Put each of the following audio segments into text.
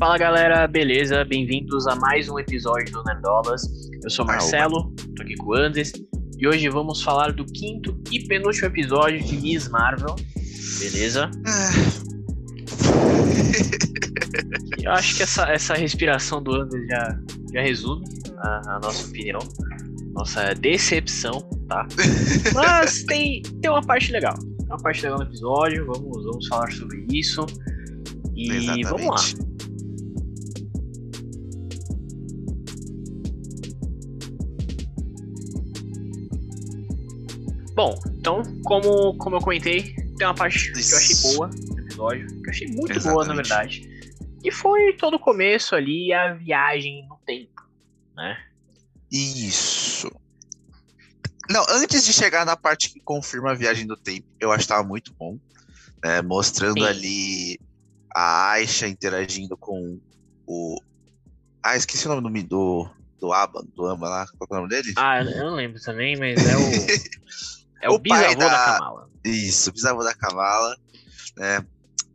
Fala galera, beleza? Bem-vindos a mais um episódio do Nerdolas. Eu sou Marcelo, tô aqui com o Andes e hoje vamos falar do quinto e penúltimo episódio de Miss Marvel, beleza? Eu acho que essa, essa respiração do Andes já, já resume a, a nossa opinião, nossa decepção, tá? Mas tem, tem uma parte legal, tem uma parte legal no episódio, vamos, vamos falar sobre isso. E Exatamente. vamos lá. Bom, então, como, como eu comentei, tem uma parte que eu achei boa no episódio, que eu achei muito boa, na Exatamente. verdade. E foi todo o começo ali, a viagem no tempo, né? Isso. Não, antes de chegar na parte que confirma a viagem do tempo, eu acho que tava muito bom. né, mostrando Sim. ali a Aisha interagindo com o. Ah, esqueci o nome do, do, do Aba, do Amba lá. Qual é o nome dele? Ah, eu não lembro também, mas é o. É o, O pai bisavô da... da- Kamala. Isso, bisavô da Kamala, né?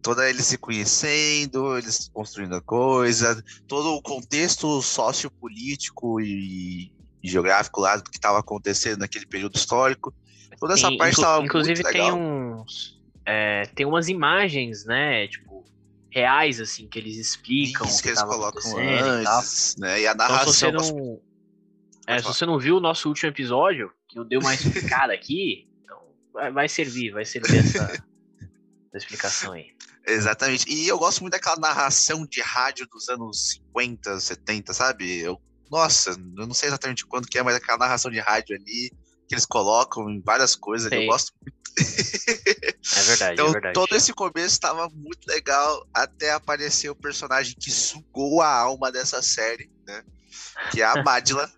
Toda eles se conhecendo, eles construindo a coisa, todo o contexto sociopolítico e, e geográfico lá do que estava acontecendo naquele período histórico. Toda essa Tem- parte estava Inclusive muito tem legal. uns. é, tem umas imagens, né? Tipo, reais, assim, que eles explicam Isso que que eles colocam acontecendo e antes, né? E a Então, se narração. você não. É, se você não viu o nosso último episódio, que eu dei uma explicada aqui, então vai, vai servir, vai servir essa, essa explicação aí. Exatamente. E eu gosto muito daquela narração de rádio dos anos 50, 70, sabe? Eu, nossa, eu não sei exatamente quando que é, mas aquela narração de rádio ali que eles colocam em várias coisas, eu gosto É verdade, Então, é verdade. todo esse começo estava muito legal até aparecer o personagem que sugou a alma dessa série, né? Que é a Madla,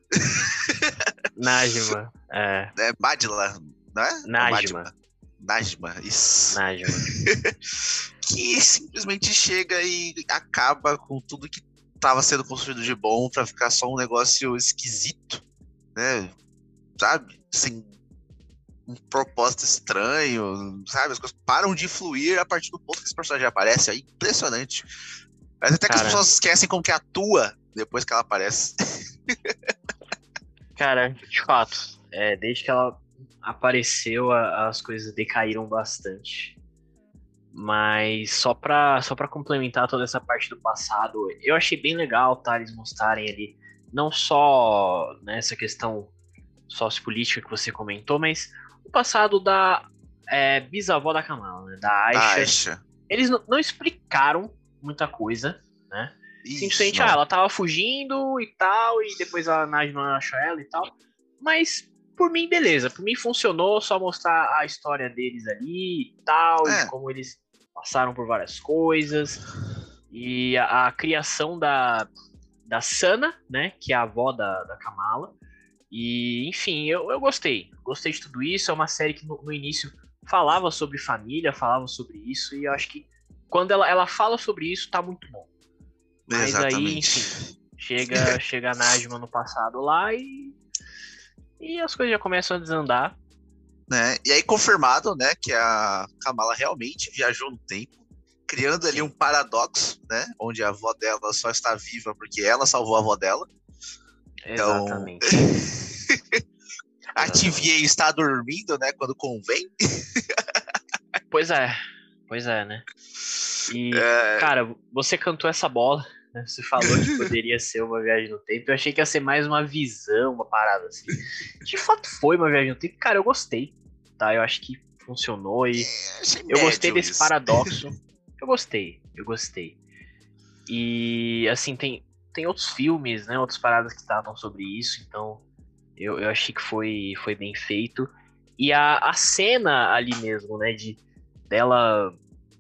Najma. É, né? Madla, não é? Najma. Najma, isso. Najma. Que simplesmente chega e acaba com tudo que estava sendo construído de bom pra ficar só um negócio esquisito, né? Sabe? Sem um propósito estranho, sabe? As coisas param de fluir a partir do ponto que esse personagem aparece. É impressionante. Mas até que as Cara. pessoas esquecem como que atua depois que ela aparece. Cara, de fato, é, desde que ela apareceu, a- as coisas decaíram bastante. Mas só pra, só pra complementar toda essa parte do passado, eu achei bem legal, tá? Eles mostrarem ali, não só nessa questão sociopolítica que você comentou, mas o passado da é, bisavó da Kamala, né? Da Aisha. Aisha. Eles não, não explicaram muita coisa, né? Isso, Simplesmente, não. ah, ela tava fugindo e tal, e depois a Najma achou ela e tal. Mas, por mim, beleza. Por mim funcionou só mostrar a história deles ali e tal, É. e como eles passaram por várias coisas. E a, a criação da, da Sana, né, que é a avó da, da Kamala. E, enfim, eu, eu gostei. Gostei de tudo isso. É uma série que no, no início falava sobre família, falava sobre isso, e eu acho que quando ela, ela fala sobre isso, tá muito bom. Mas aí, Exatamente. enfim, chega, chega a Najma no passado lá e. E as coisas já começam a desandar. né? E aí confirmado, né, que a Kamala realmente viajou no tempo, criando ali um paradoxo, né, onde a avó dela só está viva porque ela salvou a avó dela. Então- Exatamente. A Exatamente. TVA está dormindo, né, quando convém. Pois é, pois é, né? E, É, cara, você cantou essa bola, né? Você falou que poderia ser uma viagem no tempo. Eu achei que ia ser mais uma visão, uma parada assim. De fato foi uma viagem no tempo. Cara, eu gostei, tá? Eu acho que funcionou e achei Eu gostei desse isso. paradoxo. Eu gostei, eu gostei. E assim, tem, tem outros filmes, né? Outras paradas que tratam sobre isso, então eu, eu achei que foi, foi bem feito. E a, a cena ali mesmo, né? De dela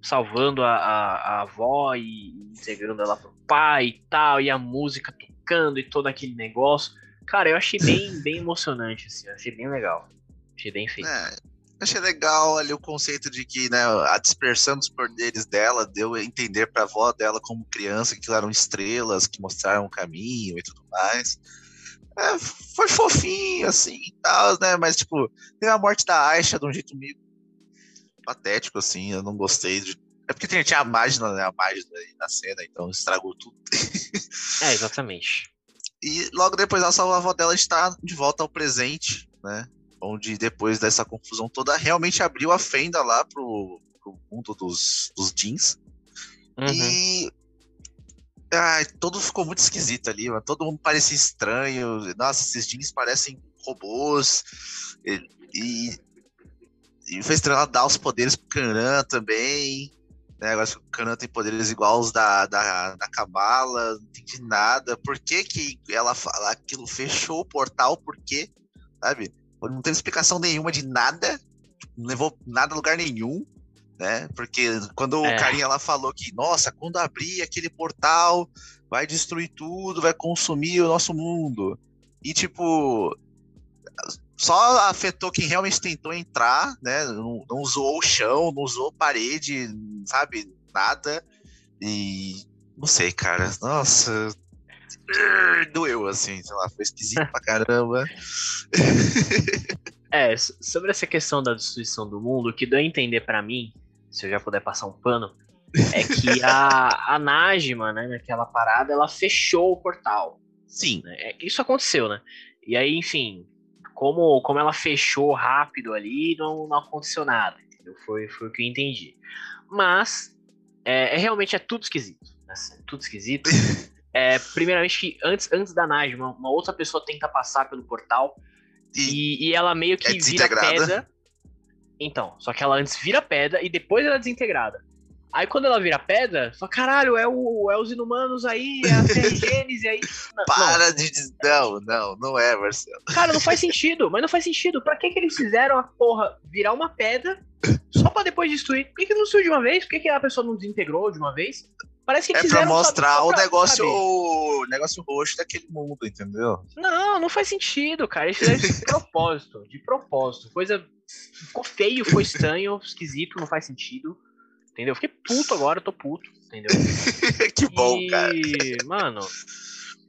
salvando a, a, a avó e entregando ela pro pai e tal, e a música tocando e todo aquele negócio. Cara, eu achei bem, bem emocionante, assim, achei bem legal. Achei bem feito. É, achei legal ali o conceito de que né, a dispersão dos poderes dela deu a entender pra avó dela como criança que eram estrelas que mostraram o caminho e tudo mais. É, foi fofinho, assim, e tal, né? Mas, tipo, tem a morte da Aisha de um jeito meio patético, assim. Eu não gostei de É porque tinha a mágica, né? A mágica na cena, então estragou tudo. é, exatamente. E logo depois a sua avó dela está de volta ao presente, né? Onde depois dessa confusão toda, realmente abriu a fenda lá pro, pro mundo dos, dos jeans. Uhum. E. Ai, todo ficou muito esquisito ali, mano. Todo mundo parecia estranho. Nossa, esses jeans parecem robôs. E, e, e fez ela dar os poderes pro Kanan também. Né? Agora o Kanan tem poderes iguais da, da, da Kabbalah, não entendi nada. Por que, que ela fala aquilo fechou o portal? Por quê? Sabe? Não teve explicação nenhuma de nada, não levou nada a lugar nenhum, né? Porque quando é. o carinha lá falou que, nossa, quando abrir aquele portal, vai destruir tudo, vai consumir o nosso mundo. E tipo, só afetou quem realmente tentou entrar, né? Não, não usou o chão, não usou parede, sabe? Nada. E não sei, cara. Nossa. Doeu, assim, sei lá, foi esquisito pra caramba. É, sobre essa questão da destruição do mundo, o que deu a entender para mim, se eu já puder passar um pano, é que a, a Najma, né, naquela parada, ela fechou o portal. Sim. Né? Isso aconteceu, né? E aí, enfim, como, como ela fechou rápido ali, não, não aconteceu nada. Entendeu? Foi, foi o que eu entendi. Mas, é, é realmente é tudo esquisito. Né? É tudo esquisito. É, primeiramente, que antes, antes da Najma, uma outra pessoa tenta passar pelo portal e, e, e ela meio que é vira pedra. Então, só que ela antes vira pedra e depois ela é desintegrada. Aí quando ela vira pedra, fala, caralho, é, o, é os inumanos aí, é a Gênese aí. Não, Para não. de dizer. Não, não, não é, Marcelo. Cara, não faz sentido, mas não faz sentido. Pra que, que eles fizeram a porra virar uma pedra só pra depois destruir? Por que, que não subiu de uma vez? Por que, que a pessoa não desintegrou de uma vez? Parece que é pra mostrar o negócio, o negócio roxo daquele mundo, entendeu? Não, não faz sentido, cara. Eles fizeram isso de propósito. De propósito. Coisa. Ficou feio, foi estranho, esquisito, não faz sentido. Entendeu? Fiquei puto agora, eu tô puto, entendeu? que bom, e... cara. Mano.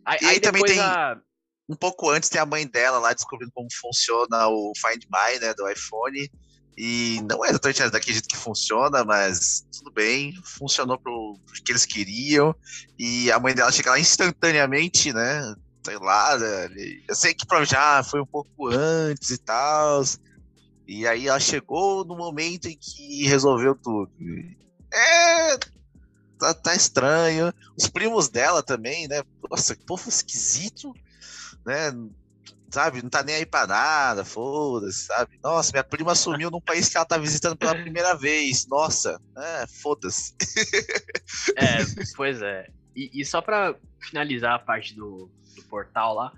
Aí, e aí, aí também tem. A... Um pouco antes tem a mãe dela lá descobrindo como funciona o Find My, né, do iPhone. E não é exatamente daquele jeito que funciona, mas tudo bem, funcionou pro, pro que eles queriam. E a mãe dela chega lá instantaneamente, né? Sei lá, né, eu sei que já foi um pouco antes e tal. E aí ela chegou no momento em que resolveu tudo. É. Tá, tá estranho. Os primos dela também, né? Nossa, que povo esquisito, né? Sabe, não tá nem aí pra nada, foda-se, sabe? Nossa, minha prima sumiu num país que ela tá visitando pela primeira vez. Nossa, é, foda-se. É, pois é. E, e, só pra finalizar a parte do, do portal lá,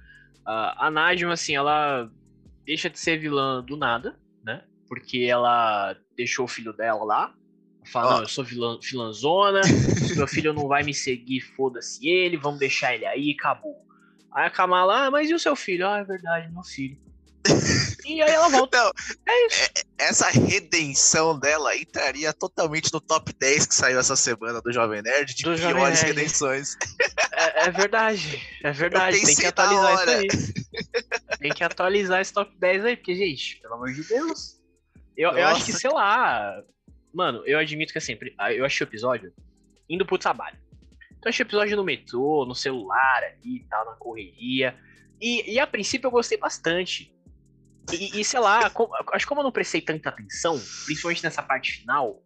a Najma, assim, ela deixa de ser vilã do nada? Porque ela deixou o filho dela lá. Fala, oh. não, eu sou vilã, vilãzona, se meu filho não vai me seguir, foda-se ele, vamos deixar ele aí, acabou. Aí a Kamala, ah, mas e o seu filho? Ah, é verdade, meu filho. e aí ela volta. Não, é isso. É, essa redenção dela entraria totalmente no top 10 que saiu essa semana do Jovem Nerd de do piores Nerd. redenções. É, é, verdade, é verdade. Tem que atualizar isso aí. Tem que atualizar esse top 10 aí, porque, gente, pelo amor de Deus. Eu, eu acho que, sei lá. Mano, eu admito que assim, eu achei o episódio indo pro trabalho. Então eu achei o episódio no metrô, no celular ali e tal, na correria. E, e a princípio eu gostei bastante. E, e sei lá, como, acho que como eu não prestei tanta atenção, principalmente nessa parte final,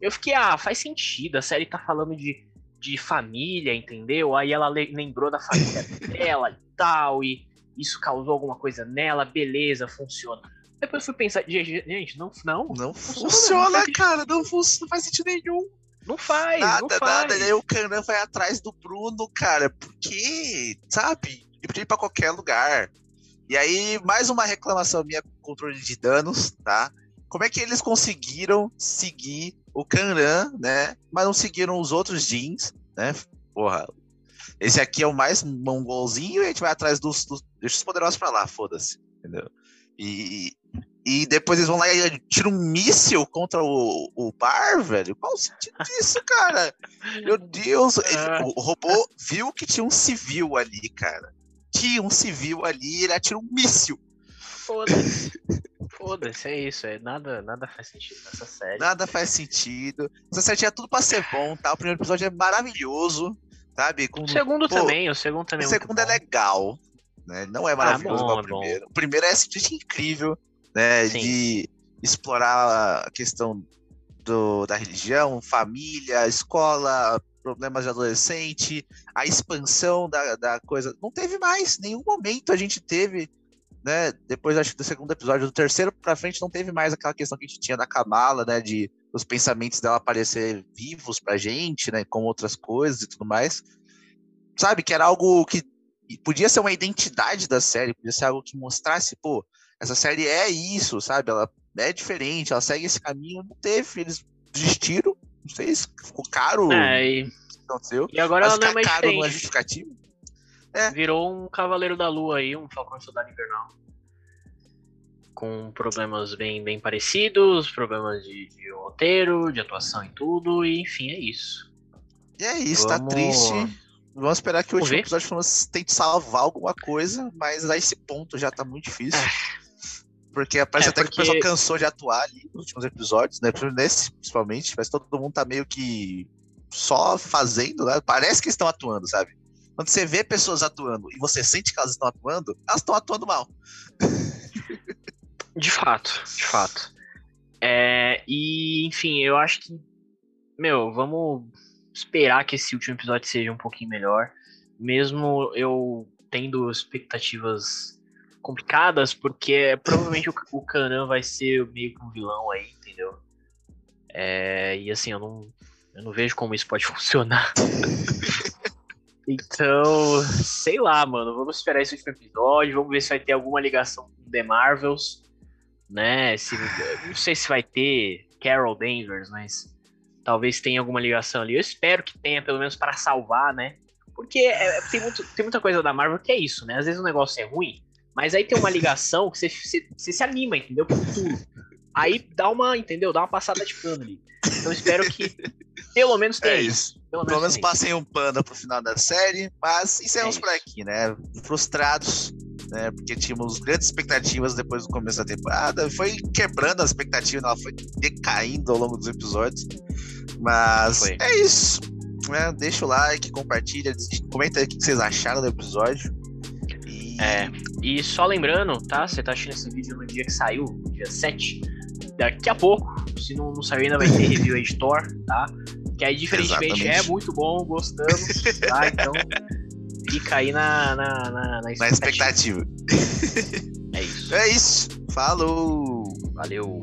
eu fiquei, ah, faz sentido, a série tá falando de, de família, entendeu? Aí ela lembrou da família dela e tal, e isso causou alguma coisa nela, beleza, funciona. Depois fui pensar, gente, não, não, não funciona, funciona cara, não, funciona, não faz sentido nenhum. Não faz, nada, não faz. Nada, aí o Canan vai atrás do Bruno, cara, porque, sabe? Ele podia ir pra qualquer lugar. E aí, mais uma reclamação minha com controle de danos, tá? Como é que eles conseguiram seguir o Kanran, né? Mas não seguiram os outros jeans, né? Porra. Esse aqui é o mais mongolzinho e a gente vai atrás dos. dos deixa os poderosos pra lá, foda-se. Entendeu? E, e depois eles vão lá e tiram um míssil contra o, o bar, velho. Qual o sentido disso, cara? Meu Deus. Ele, é. o robô viu que tinha um civil ali, cara. Tinha um civil ali, ele atira um míssil. Foda-se. Foda-se, é isso. É, nada, nada faz sentido nessa série. Nada faz sentido. Essa série tinha tudo pra ser bom, tá? O primeiro episódio é maravilhoso, sabe? Com, o segundo pô, também, o segundo também. O é segundo é legal, né? Não é maravilhoso ah, bom, igual o primeiro. É o primeiro é simplesmente incrível, né? Sim. De explorar a questão do, da religião, família, escola, problemas de adolescente, a expansão da, da coisa. Não teve mais, nenhum momento a gente teve, né? Depois acho que do segundo episódio, do terceiro pra frente, não teve mais aquela questão que a gente tinha da Kamala, né? De os pensamentos dela aparecer vivos pra gente, né? Com outras coisas e tudo mais. Sabe, que era algo que podia ser uma identidade da série, podia ser algo que mostrasse, pô, essa série é isso, sabe? Ela é diferente, ela segue esse caminho. Não teve, eles desistiram. Não sei se ficou caro. É, e, e agora ela não é mais caro diferente. não é justificativo. É. Virou um Cavaleiro da Lua aí, um Falcão Soldado Invernal. Com problemas bem, bem parecidos, problemas de, de roteiro, de atuação e tudo, e enfim, é isso. E é isso, tá Vamos... tá triste. Vamos esperar que o último episódio tente salvar alguma coisa, mas a esse ponto já tá muito difícil. É. Porque parece é, até porque... que o pessoal cansou de atuar ali nos últimos episódios, né? Nesse, principalmente, mas todo mundo tá meio que só fazendo, né? Parece que estão atuando, sabe? Quando você vê pessoas atuando e você sente que elas estão atuando, elas estão atuando mal. De fato, de fato. É, e, enfim, eu acho que, meu, vamos esperar que esse último episódio seja um pouquinho melhor. Mesmo eu tendo expectativas complicadas, porque provavelmente o, o Kanan vai ser meio que um vilão aí, entendeu? É, e assim, eu não, eu não vejo como isso pode funcionar. então, sei lá, mano. Vamos esperar esse último episódio. Vamos ver se vai ter alguma ligação com The Marvels. Né? Se, não sei se vai ter Carol Danvers, mas talvez tenha alguma ligação ali. Eu espero que tenha, pelo menos para salvar, né? Porque é, tem, muito, tem muita coisa da Marvel que é isso, né? Às vezes o negócio é ruim, mas aí tem uma ligação que você, você, você se anima, entendeu? Pro futuro. Aí dá uma, entendeu? Dá uma passada de pano ali. Então espero que pelo menos tenha é isso. Pelo, pelo menos, passem um pano pro final da série, mas encerramos é por aqui, né? Frustrados, né? Porque tínhamos grandes expectativas depois do começo da temporada. Foi quebrando a expectativa, ela foi decaindo ao longo dos episódios. Mas foi. é isso. Né? Deixa o like, compartilha, comenta aí o que vocês acharam do episódio. É, e só lembrando, tá? Você tá assistindo esse vídeo no dia que saiu, dia 7. Daqui a pouco, se não, não saiu ainda, vai ter review editor, tá? Que aí, diferentemente, é muito bom, gostamos, tá? Então, fica aí na, na, na, na expectativa. Na expectativa. é isso. É isso. Falou! Valeu!